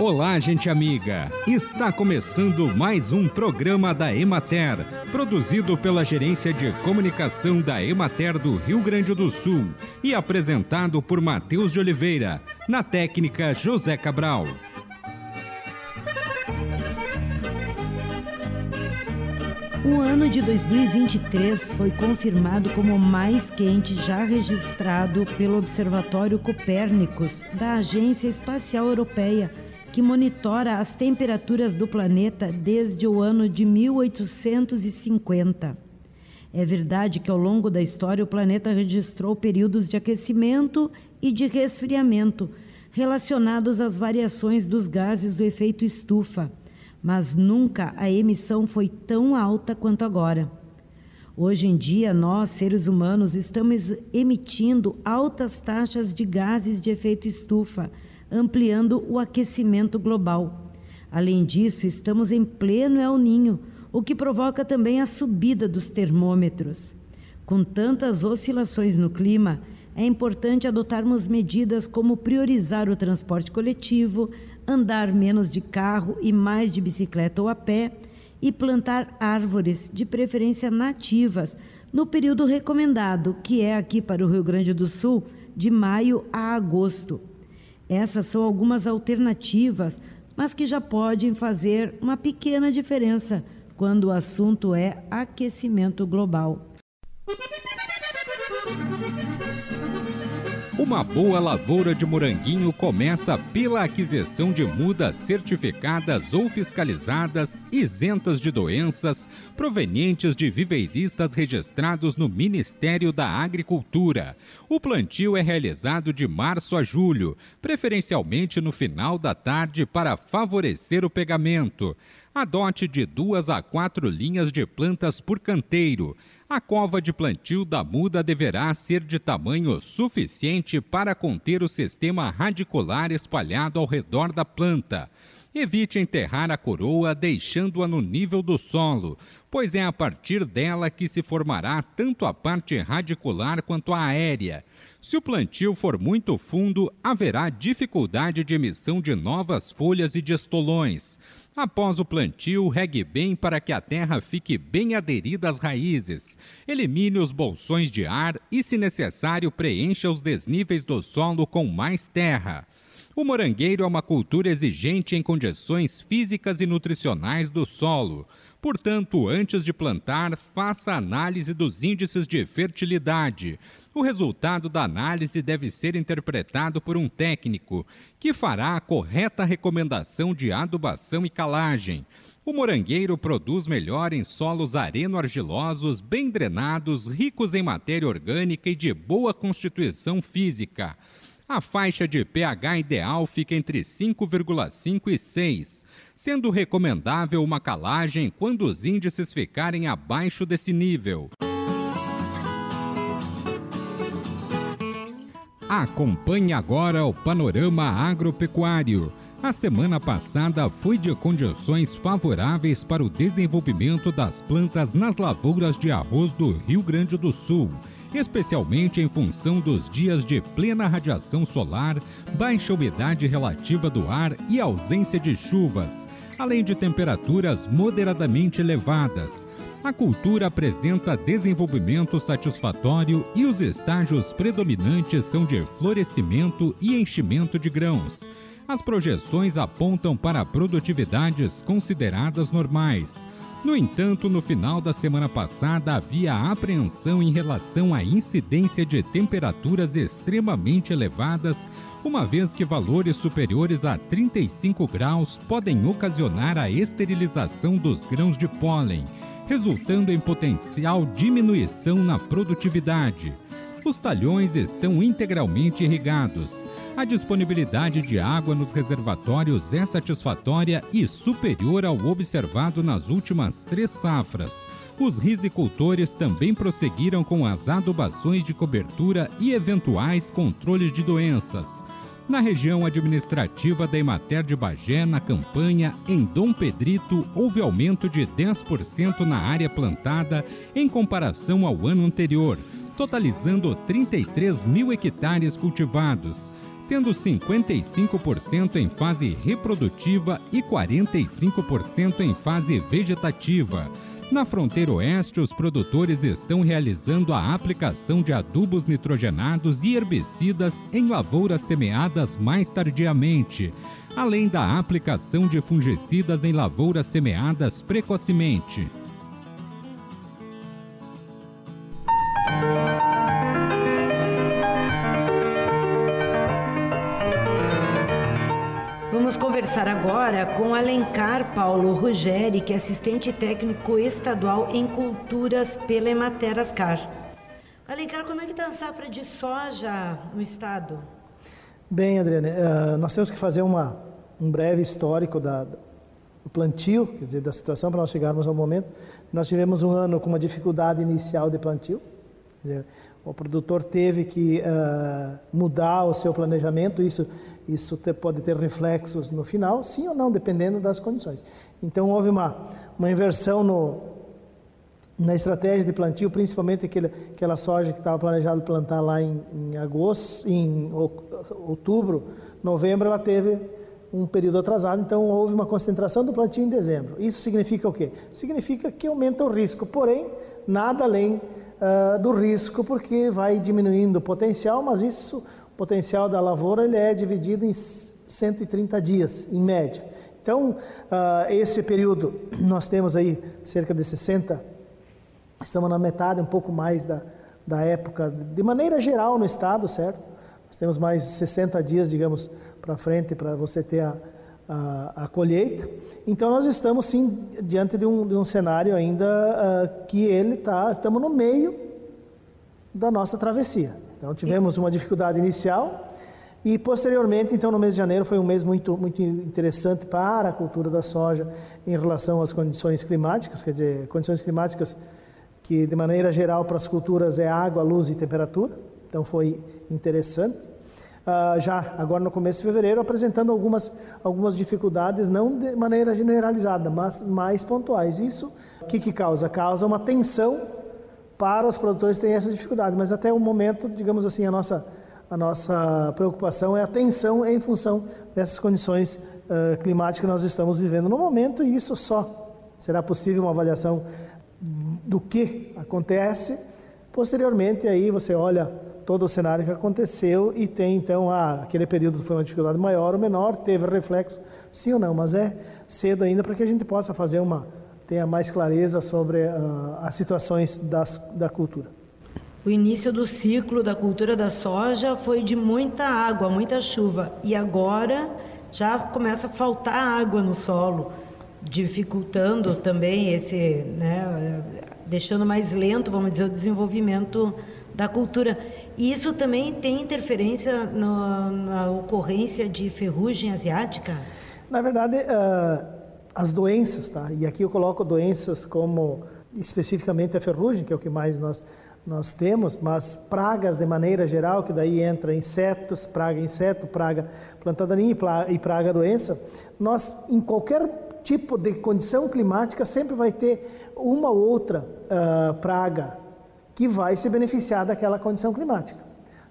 Olá, gente amiga! Está começando mais um programa da Emater, produzido pela Gerência de Comunicação da Emater do Rio Grande do Sul e apresentado por Matheus de Oliveira, na técnica José Cabral. O ano de 2023 foi confirmado como o mais quente já registrado pelo Observatório Copérnicos da Agência Espacial Europeia que monitora as temperaturas do planeta desde o ano de 1850. É verdade que ao longo da história o planeta registrou períodos de aquecimento e de resfriamento relacionados às variações dos gases do efeito estufa, mas nunca a emissão foi tão alta quanto agora. Hoje em dia, nós, seres humanos, estamos emitindo altas taxas de gases de efeito estufa ampliando o aquecimento global. Além disso, estamos em pleno El Ninho, o que provoca também a subida dos termômetros. Com tantas oscilações no clima, é importante adotarmos medidas como priorizar o transporte coletivo, andar menos de carro e mais de bicicleta ou a pé e plantar árvores, de preferência nativas, no período recomendado, que é aqui para o Rio Grande do Sul, de maio a agosto. Essas são algumas alternativas, mas que já podem fazer uma pequena diferença quando o assunto é aquecimento global. Uma boa lavoura de moranguinho começa pela aquisição de mudas certificadas ou fiscalizadas, isentas de doenças, provenientes de viveiristas registrados no Ministério da Agricultura. O plantio é realizado de março a julho, preferencialmente no final da tarde para favorecer o pegamento. Adote de duas a quatro linhas de plantas por canteiro. A cova de plantio da muda deverá ser de tamanho suficiente para conter o sistema radicular espalhado ao redor da planta. Evite enterrar a coroa deixando-a no nível do solo, pois é a partir dela que se formará tanto a parte radicular quanto a aérea. Se o plantio for muito fundo, haverá dificuldade de emissão de novas folhas e de estolões. Após o plantio, regue bem para que a terra fique bem aderida às raízes. Elimine os bolsões de ar e, se necessário, preencha os desníveis do solo com mais terra. O morangueiro é uma cultura exigente em condições físicas e nutricionais do solo. Portanto, antes de plantar, faça análise dos índices de fertilidade. O resultado da análise deve ser interpretado por um técnico, que fará a correta recomendação de adubação e calagem. O morangueiro produz melhor em solos areno-argilosos, bem drenados, ricos em matéria orgânica e de boa constituição física. A faixa de pH ideal fica entre 5,5 e 6, sendo recomendável uma calagem quando os índices ficarem abaixo desse nível. Acompanhe agora o panorama agropecuário. A semana passada foi de condições favoráveis para o desenvolvimento das plantas nas lavouras de arroz do Rio Grande do Sul especialmente em função dos dias de plena radiação solar, baixa umidade relativa do ar e ausência de chuvas, além de temperaturas moderadamente elevadas. A cultura apresenta desenvolvimento satisfatório e os estágios predominantes são de florescimento e enchimento de grãos. As projeções apontam para produtividades consideradas normais. No entanto, no final da semana passada havia apreensão em relação à incidência de temperaturas extremamente elevadas, uma vez que valores superiores a 35 graus podem ocasionar a esterilização dos grãos de pólen, resultando em potencial diminuição na produtividade. Os talhões estão integralmente irrigados. A disponibilidade de água nos reservatórios é satisfatória e superior ao observado nas últimas três safras. Os risicultores também prosseguiram com as adubações de cobertura e eventuais controles de doenças. Na região administrativa da Emater de Bagé, na campanha, em Dom Pedrito, houve aumento de 10% na área plantada em comparação ao ano anterior totalizando 33 mil hectares cultivados, sendo 55% em fase reprodutiva e 45% em fase vegetativa. Na fronteira oeste, os produtores estão realizando a aplicação de adubos nitrogenados e herbicidas em lavouras semeadas mais tardiamente, além da aplicação de fungicidas em lavouras semeadas precocemente. Conversar agora com Alencar Paulo Ruggeri, que é assistente técnico estadual em culturas pela Emater Ascar. Alencar, como é que está a safra de soja no estado? Bem, Adriane, uh, nós temos que fazer uma, um breve histórico da, do plantio, quer dizer, da situação para nós chegarmos ao momento. Nós tivemos um ano com uma dificuldade inicial de plantio, o produtor teve que uh, mudar o seu planejamento, isso, isso pode ter reflexos no final, sim ou não, dependendo das condições. Então, houve uma, uma inversão no, na estratégia de plantio, principalmente aquele, aquela soja que estava planejado plantar lá em, em agosto, em outubro, novembro, ela teve um período atrasado, então houve uma concentração do plantio em dezembro. Isso significa o quê? Significa que aumenta o risco, porém, nada além uh, do risco, porque vai diminuindo o potencial, mas isso, o potencial da lavoura, ele é dividido em 130 dias, em média. Então, uh, esse período, nós temos aí cerca de 60, estamos na metade, um pouco mais da, da época, de maneira geral no estado, certo? Nós temos mais 60 dias, digamos, para frente para você ter a, a, a, colheita. Então nós estamos sim diante de um, de um cenário ainda uh, que ele está, estamos no meio da nossa travessia. Então tivemos uma dificuldade inicial e posteriormente, então no mês de janeiro foi um mês muito muito interessante para a cultura da soja em relação às condições climáticas, quer dizer, condições climáticas que de maneira geral para as culturas é água, luz e temperatura. Então foi interessante uh, já agora no começo de fevereiro, apresentando algumas, algumas dificuldades, não de maneira generalizada, mas mais pontuais. Isso o que, que causa? Causa uma tensão para os produtores que têm essa dificuldade, mas até o momento, digamos assim, a nossa, a nossa preocupação é a tensão em função dessas condições uh, climáticas que nós estamos vivendo no momento, e isso só será possível uma avaliação do que acontece. Posteriormente, aí você olha todo o cenário que aconteceu e tem então aquele período foi uma dificuldade maior ou menor, teve reflexo, sim ou não, mas é cedo ainda para que a gente possa fazer uma tenha mais clareza sobre uh, as situações das, da cultura. O início do ciclo da cultura da soja foi de muita água, muita chuva, e agora já começa a faltar água no solo, dificultando também esse, né, deixando mais lento, vamos dizer, o desenvolvimento da cultura. E isso também tem interferência no, na ocorrência de ferrugem asiática? Na verdade, uh, as doenças, tá? E aqui eu coloco doenças como especificamente a ferrugem, que é o que mais nós nós temos, mas pragas de maneira geral, que daí entra insetos, praga inseto, praga planta daninha e praga doença, nós em qualquer tipo de condição climática sempre vai ter uma ou outra uh, praga que vai se beneficiar daquela condição climática,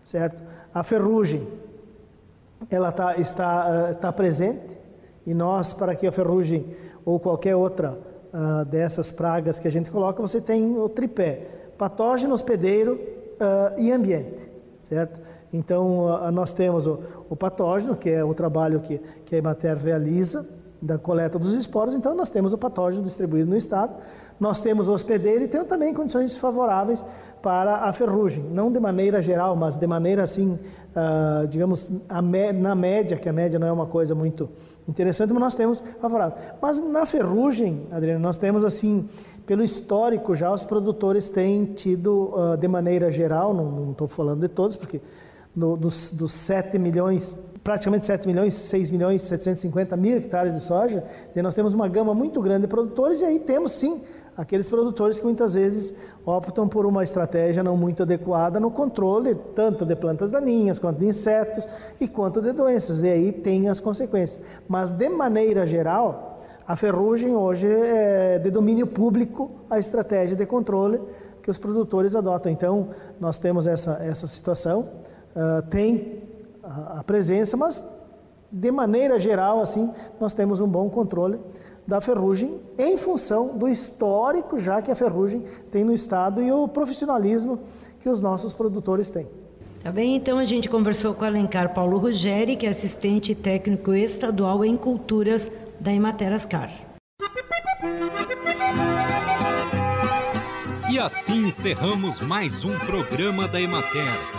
certo? A ferrugem, ela tá, está, está presente e nós, para que a ferrugem ou qualquer outra uh, dessas pragas que a gente coloca, você tem o tripé: patógeno, hospedeiro uh, e ambiente, certo? Então, uh, nós temos o, o, patógeno, que é o trabalho que, que a Emater realiza, da coleta dos esporos, então nós temos o patógeno distribuído no estado, nós temos o hospedeiro e temos também condições favoráveis para a ferrugem, não de maneira geral, mas de maneira assim, uh, digamos, na média, que a média não é uma coisa muito interessante, mas nós temos favorável. Mas na ferrugem, Adriano, nós temos assim, pelo histórico já, os produtores têm tido, uh, de maneira geral, não estou falando de todos, porque no, dos, dos 7 milhões praticamente 7 milhões, 6 milhões 750 mil hectares de soja, e nós temos uma gama muito grande de produtores, e aí temos sim aqueles produtores que muitas vezes optam por uma estratégia não muito adequada no controle tanto de plantas daninhas, quanto de insetos e quanto de doenças, e aí tem as consequências. Mas de maneira geral, A ferrugem hoje é de domínio público a estratégia de controle que os produtores adotam. Então, nós temos essa, essa situação, uh, tem a, a presença, mas de maneira geral, assim, nós temos um bom controle da ferrugem em função do histórico já que a ferrugem tem no estado e o profissionalismo que os nossos produtores têm. Tá bem, então a gente conversou com o Alencar Paulo Ruggeri, que é assistente técnico estadual em culturas da Ematerascar. E assim encerramos mais um programa da Emater.